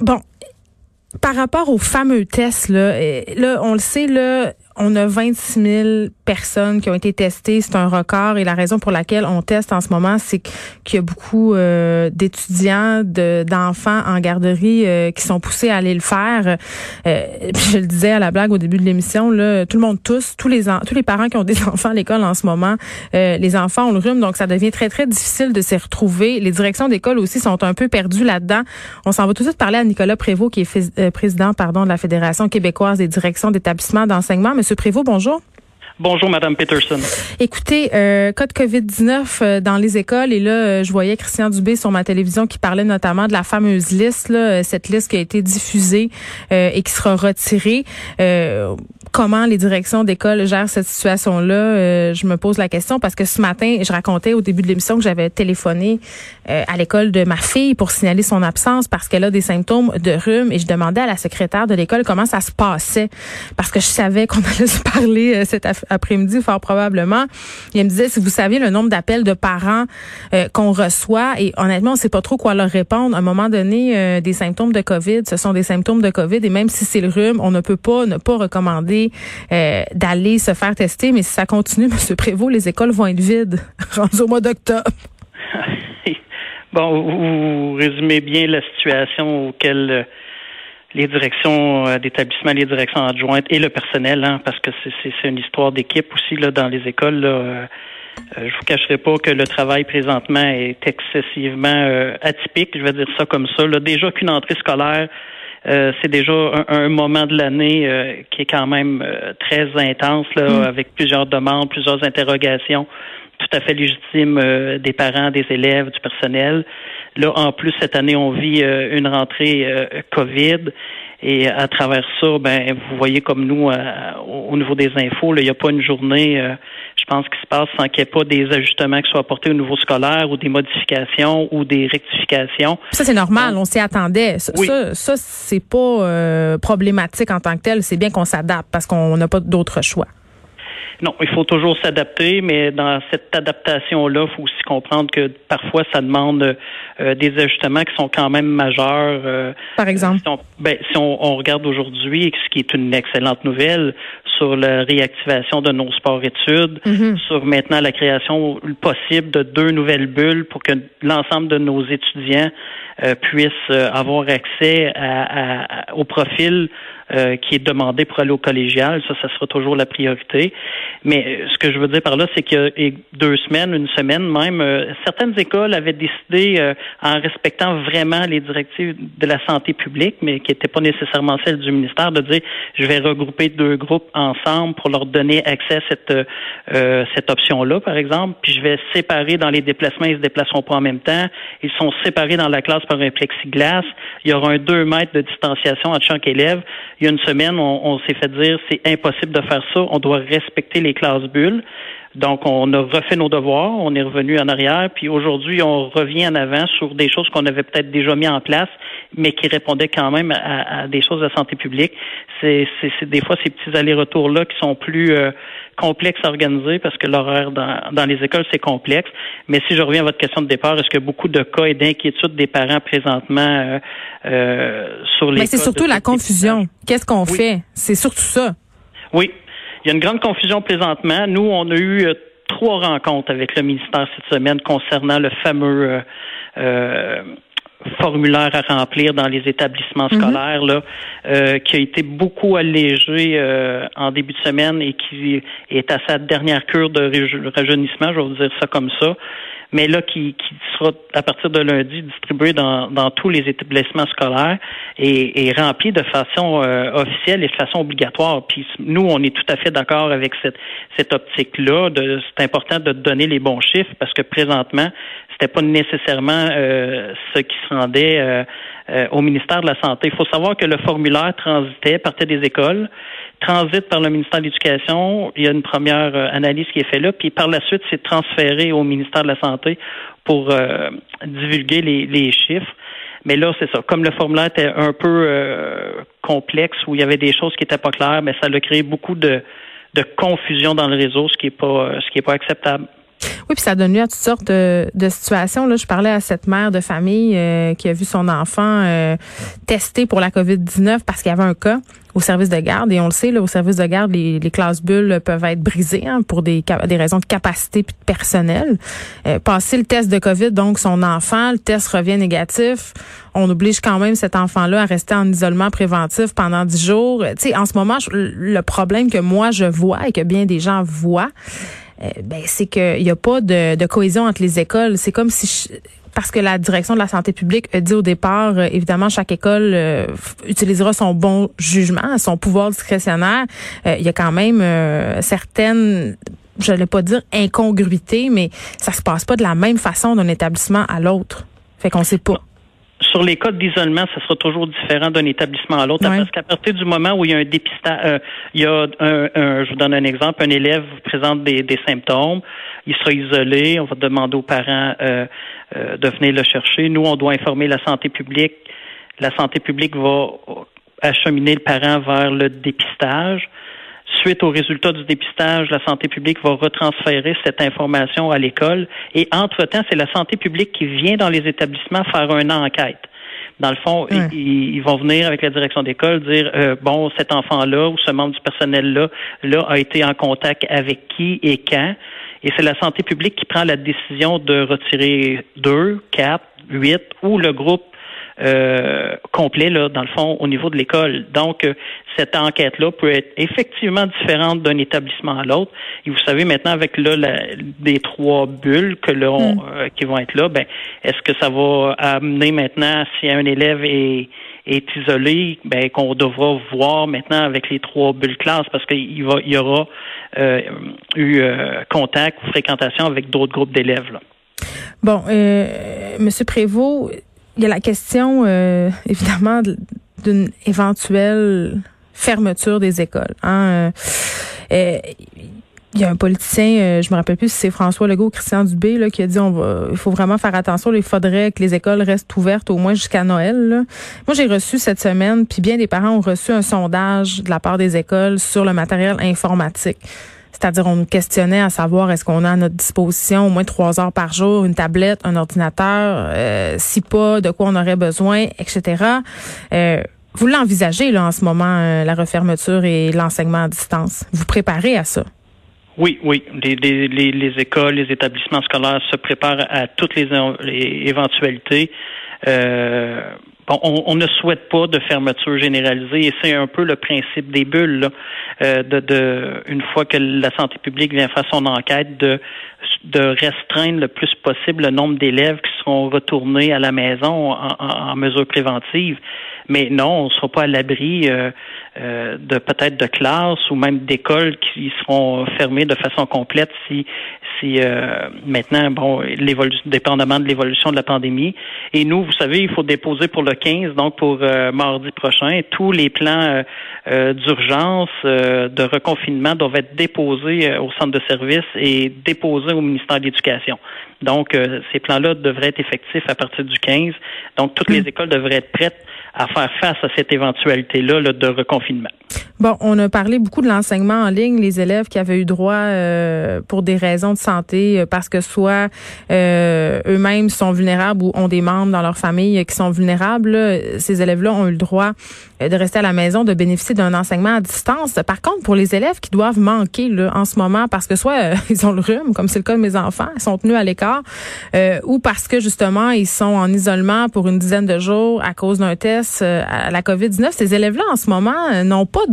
bon, par rapport aux fameux tests, là, là, on le sait, là, on a 26 000 personnes qui ont été testées. C'est un record et la raison pour laquelle on teste en ce moment, c'est qu'il y a beaucoup euh, d'étudiants, d'enfants en garderie euh, qui sont poussés à aller le faire. Euh, je le disais à la blague au début de l'émission, là, tout le monde tous, tous les tous les parents qui ont des enfants à l'école en ce moment, les enfants ont le rhume, donc ça devient très très difficile de s'y retrouver. Les directions d'école aussi sont un peu perdues là-dedans. On s'en va tout de suite parler à Nicolas Prévost, qui est président, pardon, de la Fédération québécoise des directions d'établissements d'enseignement. Monsieur Prévost, bonjour. Bonjour, Madame Peterson. Écoutez, euh, cas de COVID-19 euh, dans les écoles, et là, euh, je voyais Christian Dubé sur ma télévision qui parlait notamment de la fameuse liste, là, euh, cette liste qui a été diffusée et qui sera retirée. comment les directions d'école gèrent cette situation-là? Je me pose la question parce que ce matin, je racontais au début de l'émission que j'avais téléphoné à l'école de ma fille pour signaler son absence parce qu'elle a des symptômes de rhume, et je demandais à la secrétaire de l'école comment ça se passait parce que je savais qu'on allait se parler cette affaire après-midi, fort probablement. Il me disait, si vous saviez le nombre d'appels de parents euh, qu'on reçoit, et honnêtement, on ne sait pas trop quoi leur répondre. À un moment donné, euh, des symptômes de COVID, ce sont des symptômes de COVID, et même si c'est le rhume, on ne peut pas ne pas recommander euh, d'aller se faire tester. Mais si ça continue, M. Prévost, les écoles vont être vides au mois d'octobre. bon, vous résumez bien la situation auquel les directions euh, d'établissement, les directions adjointes et le personnel, hein, parce que c'est une histoire d'équipe aussi là, dans les écoles. Là, euh, euh, je vous cacherai pas que le travail présentement est excessivement atypique, je vais dire ça comme ça. Là. Déjà qu'une entrée scolaire, c'est déjà un, moment de l'année qui est quand même très intense, là, mm. avec plusieurs demandes, plusieurs interrogations tout à fait légitimes des parents, des élèves, du personnel. Là, en plus, cette année, on vit euh, une rentrée euh, COVID. Et à travers ça, ben, vous voyez comme nous, euh, au niveau des infos, il n'y a pas une journée, je pense, qui se passe sans qu'il n'y ait pas des ajustements qui soient apportés au niveau scolaire ou des modifications ou des rectifications. Ça, c'est normal, on s'y attendait. Ça, ça, c'est pas problématique en tant que tel. C'est bien qu'on s'adapte parce qu'on n'a pas d'autre choix. Non, il faut toujours s'adapter, mais dans cette adaptation-là, il faut aussi comprendre que parfois ça demande euh, des ajustements qui sont quand même majeurs. Euh, Par exemple? Si on, ben, si on, regarde aujourd'hui, ce qui est une excellente nouvelle, sur la réactivation de nos sports-études, mm-hmm. sur maintenant la création possible de deux nouvelles bulles pour que l'ensemble de nos étudiants euh, puissent avoir accès à, au profil euh, qui est demandé pour aller au collégial. Ça, ça sera toujours la priorité. Mais euh, ce que je veux dire par là, c'est que deux semaines, une semaine même, euh, certaines écoles avaient décidé, en respectant vraiment les directives de la santé publique, mais qui n'étaient pas nécessairement celles du ministère, de dire je vais regrouper deux groupes ensemble pour leur donner accès à cette cette option-là, par exemple. Puis je vais séparer dans les déplacements, ils se déplaceront pas en même temps. Ils sont séparés dans la classe par un plexiglas. Il y aura un deux mètres de distanciation entre chaque élève il y a une semaine, on, s'est fait dire c'est impossible de faire ça, on doit respecter les classes bulles. Donc, on a refait nos devoirs, on est revenu en arrière, puis aujourd'hui, on revient en avant sur des choses qu'on avait peut-être déjà mis en place, mais qui répondaient quand même à, des choses de santé publique. C'est des fois ces petits allers-retours-là qui sont plus euh, complexes à organiser parce que l'horaire dans, dans les écoles, c'est complexe. Mais si je reviens à votre question de départ, est-ce que beaucoup de cas et d'inquiétudes des parents présentement euh, euh, sur les... Mais c'est surtout la confusion. Qu'est-ce qu'on fait? C'est surtout ça. Oui, il y a une grande confusion présentement. Nous, on a eu euh, trois rencontres avec le ministère cette semaine concernant le fameux euh, euh, formulaire à remplir dans les établissements mhm. scolaires, là, qui a été beaucoup allégé en début de semaine et qui est à sa dernière cure de rajeunissement, je vais vous dire ça comme ça mais là qui, qui sera à partir de lundi distribué dans, dans tous les établissements scolaires et, et rempli de façon euh, officielle et de façon obligatoire. Puis nous, on est tout à fait d'accord avec cette, cette optique-là. C'est important de donner les bons chiffres parce que présentement, c'était pas nécessairement euh, ce qui se rendait euh, au ministère de la Santé. Il faut savoir que le formulaire transitait, partait des écoles transite par le ministère de l'Éducation. Il y a une première euh, analyse qui est faite là, puis par la suite, c'est transféré au ministère de la Santé pour euh, divulguer les, chiffres. Mais là, c'est ça. Comme le formulaire était un peu euh, complexe, où il y avait des choses qui n'étaient pas claires, mais ça a créé beaucoup de, de confusion dans le réseau, ce qui est pas est pas acceptable. Oui, puis ça donne lieu à toutes sortes de, situations. Là, je parlais à cette mère de famille euh, qui a vu son enfant euh, pour la COVID-19 parce qu'il y avait un cas au service de garde. Et on le sait, là, au service de garde, les, les classes bulles peuvent être brisées hein, pour des, des raisons de capacité puis de personnel. Euh, passer le test de COVID, donc son enfant, le test revient négatif. On oblige quand même cet enfant-là à rester en isolement préventif pendant dix jours. Tu sais, en ce moment, le problème que moi je vois et que bien des gens voient, ben, c'est qu'il n'y a pas de, de, cohésion entre les écoles. C'est comme si parce que la direction de la santé publique a dit au départ, euh, évidemment, chaque école euh, utilisera son bon jugement, son pouvoir discrétionnaire. il y a quand même certaines je pas dire incongruité, mais ça se passe pas de la même façon d'un établissement à l'autre. Fait qu'on sait pas sur les cas d'isolement, ça sera toujours différent d'un établissement à l'autre. Parce qu'à partir du moment où il y a un dépistage, euh, il y a un, je vous donne un exemple, un élève présente des, symptômes, il sera isolé, on va demander aux parents euh, euh, de venir le chercher. Nous, on doit informer la santé publique. La santé publique va acheminer le parent vers le dépistage. Suite au résultat du dépistage, la santé publique va retransférer cette information à l'école et entre-temps, c'est la santé publique qui vient dans les établissements faire une enquête. Dans le fond, ils, vont venir avec la direction d'école dire euh, bon, cet enfant-là ou ce membre du personnel-là là, a été en contact avec qui et quand. Et c'est la santé publique qui prend la décision de retirer deux, quatre, huit ou le groupe euh, complet, là, dans le fond, au niveau de l'école. Donc, euh, cette enquête-là peut être effectivement différente d'un établissement à l'autre. Et vous savez, maintenant, avec là, la, les trois bulles que l'on, mm. euh, qui vont être là, ben, est-ce que ça va amener maintenant, si un élève est, est isolé, ben, qu'on devra voir maintenant avec les trois bulles classes parce qu'il va, il y aura eu contact ou fréquentation avec d'autres groupes d'élèves. Là. Bon, euh, Monsieur Prévost, il y a la question, euh, évidemment, d'une éventuelle fermeture des écoles. Hein. Euh, il y a un politicien, euh, je me rappelle plus si c'est François Legault ou Christian Dubé, là, qui a dit on va, il faut vraiment faire attention. il faudrait que les écoles restent ouvertes au moins jusqu'à Noël. Moi, j'ai reçu cette semaine, puis bien des parents ont reçu un sondage de la part des écoles sur le matériel informatique. C'est-à-dire, on nous questionnait à savoir est-ce qu'on a à notre disposition au moins trois heures par jour, une tablette, un ordinateur, euh, si pas, de quoi on aurait besoin, etc. Euh, vous l'envisagez là en ce moment, euh, la refermeture et l'enseignement à distance. Vous préparez à ça? Oui, oui. Les, les, les, écoles, les établissements scolaires se préparent à toutes les, éventualités. Euh, on, ne souhaite pas de fermeture généralisée et c'est un peu le principe des bulles. Euh, de, une fois que la santé publique vient faire son enquête, de, de restreindre le plus possible le nombre d'élèves qui seront retournés à la maison en, mesure préventive. Mais non, on ne sera pas à l'abri euh, euh, de peut-être de classes ou même d'écoles qui seront fermées de façon complète si si euh, maintenant, bon, l'évolution, dépendamment de l'évolution de la pandémie. Et nous, vous savez, il faut déposer pour le 15, donc pour mardi prochain, tous les plans d'urgence, de reconfinement doivent être déposés au centre de service et déposés au ministère de l'Éducation. Donc, ces plans-là devraient être effectifs à partir du 15. Donc, toutes les hmm. écoles devraient être prêtes à faire face à cette éventualité-là de reconfinement. Bon, on a parlé beaucoup de l'enseignement en ligne, les élèves qui avaient eu droit euh, pour des raisons de santé, euh, parce que soit euh, eux-mêmes sont vulnérables ou ont des membres dans leur famille qui sont vulnérables. ces élèves-là ont eu le droit de rester à la maison, de bénéficier d'un enseignement à distance. Par contre, pour les élèves qui doivent manquer là, en ce moment, parce que soit ils ont le rhume, comme c'est le cas de mes enfants, ils sont tenus à l'écart, ou parce que justement ils sont en isolement pour une dizaine de jours à cause d'un test à la COVID-19, ces élèves-là en ce moment n'ont pas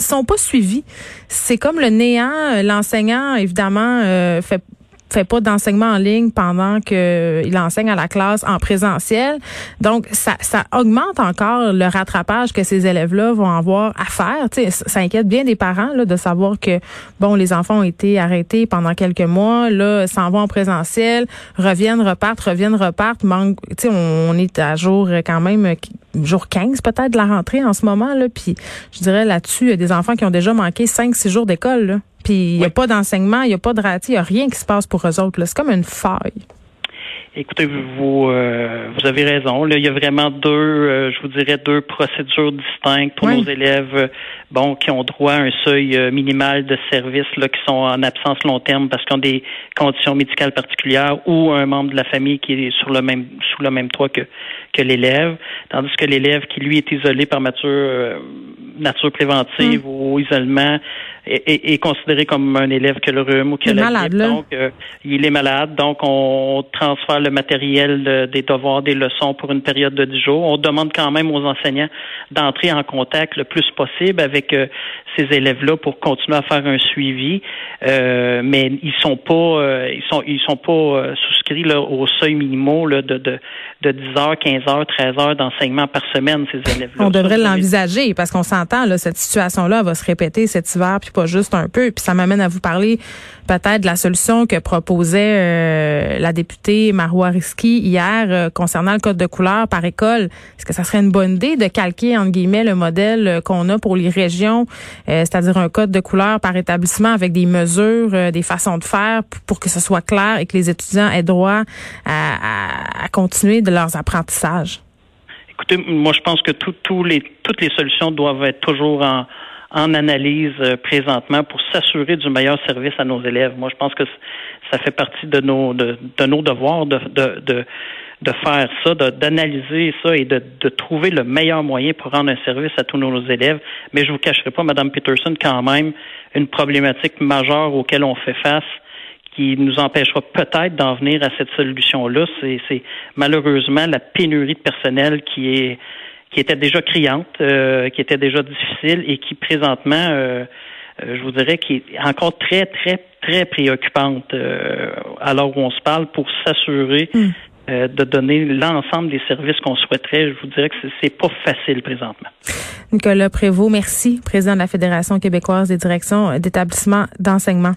sont pas suivis. C'est comme le néant. L'enseignant, évidemment, euh, fait fait pas d'enseignement en ligne pendant qu'il enseigne à la classe en présentiel. Donc, ça, ça augmente encore le rattrapage que ces élèves-là vont avoir à faire. sais, ça inquiète bien des parents là, de savoir que, bon, les enfants ont été arrêtés pendant quelques mois, là, s'en vont en présentiel, reviennent, repartent, reviennent, repartent. Manque, on, on est à jour quand même jour 15 peut-être de la rentrée en ce moment là puis je dirais là-dessus il y a des enfants qui ont déjà manqué 5 6 jours d'école puis il n'y a pas d'enseignement, il n'y a pas de raté, il n'y a rien qui se passe pour eux autres. C'est comme une faille. Écoutez, vous euh, vous avez raison. Là, il y a vraiment deux, euh, je vous dirais deux procédures distinctes pour nos élèves, euh, bon, qui ont droit à un seuil minimal de services là, qui sont en absence long terme parce qu'ils ont des conditions médicales particulières ou un membre de la famille qui est sur le même sous le même toit que que l'élève, tandis que l'élève qui lui est isolé par nature nature préventive mm. ou isolement est, considéré comme un élève qui a le rhume ou qui a la malade, Donc, euh, il est malade. Donc, on transfère le matériel des devoirs, des leçons pour une période de 10 jours. On demande quand même aux enseignants d'entrer en contact le plus possible avec euh, ces élèves-là pour continuer à faire un suivi. Euh, mais ils sont pas, ils sont, ils sont pas souscrits là, au seuil minimaux là, de, de, de 10 heures, 15 heures, 13 heures d'enseignement par semaine, ces élèves-là. On devrait l'envisager parce qu'on s'entend, là, cette situation-là va se répéter cet hiver, puis pas juste un peu. Puis ça m'amène à vous parler peut-être de la solution que proposait euh, la députée Marois Risky hier euh, concernant le code de couleur par école. Est-ce que ça serait une bonne idée de calquer, entre guillemets, le modèle euh, qu'on a pour les régions, c'est-à-dire un code de couleur par établissement avec des mesures, des façons de faire pour, que ce soit clair et que les étudiants aient droit à, à continuer de leurs apprentissages? Écoutez, moi, je pense que les, toutes les solutions doivent être toujours en, en analyse euh, présentement pour s'assurer du meilleur service à nos élèves. Moi, je pense que ça fait partie de nos de, nos devoirs de, de, de, de faire ça, d'analyser ça et de, de trouver le meilleur moyen pour rendre un service à tous nos élèves. Mais je vous cacherai pas, Madame Peterson, quand même, une problématique majeure auquel on fait face qui nous empêchera peut-être d'en venir à cette solution-là, c'est malheureusement la pénurie de personnel qui est qui était déjà criante, euh, qui était déjà difficile et qui présentement, euh, euh, je vous dirais, qui est encore très, très, très préoccupante alors où on se parle pour s'assurer hmm. de donner l'ensemble des services qu'on souhaiterait. Je vous dirais que c'est pas facile présentement. Nicolas Prévost, merci, président de la Fédération québécoise des directions d'établissements d'enseignement.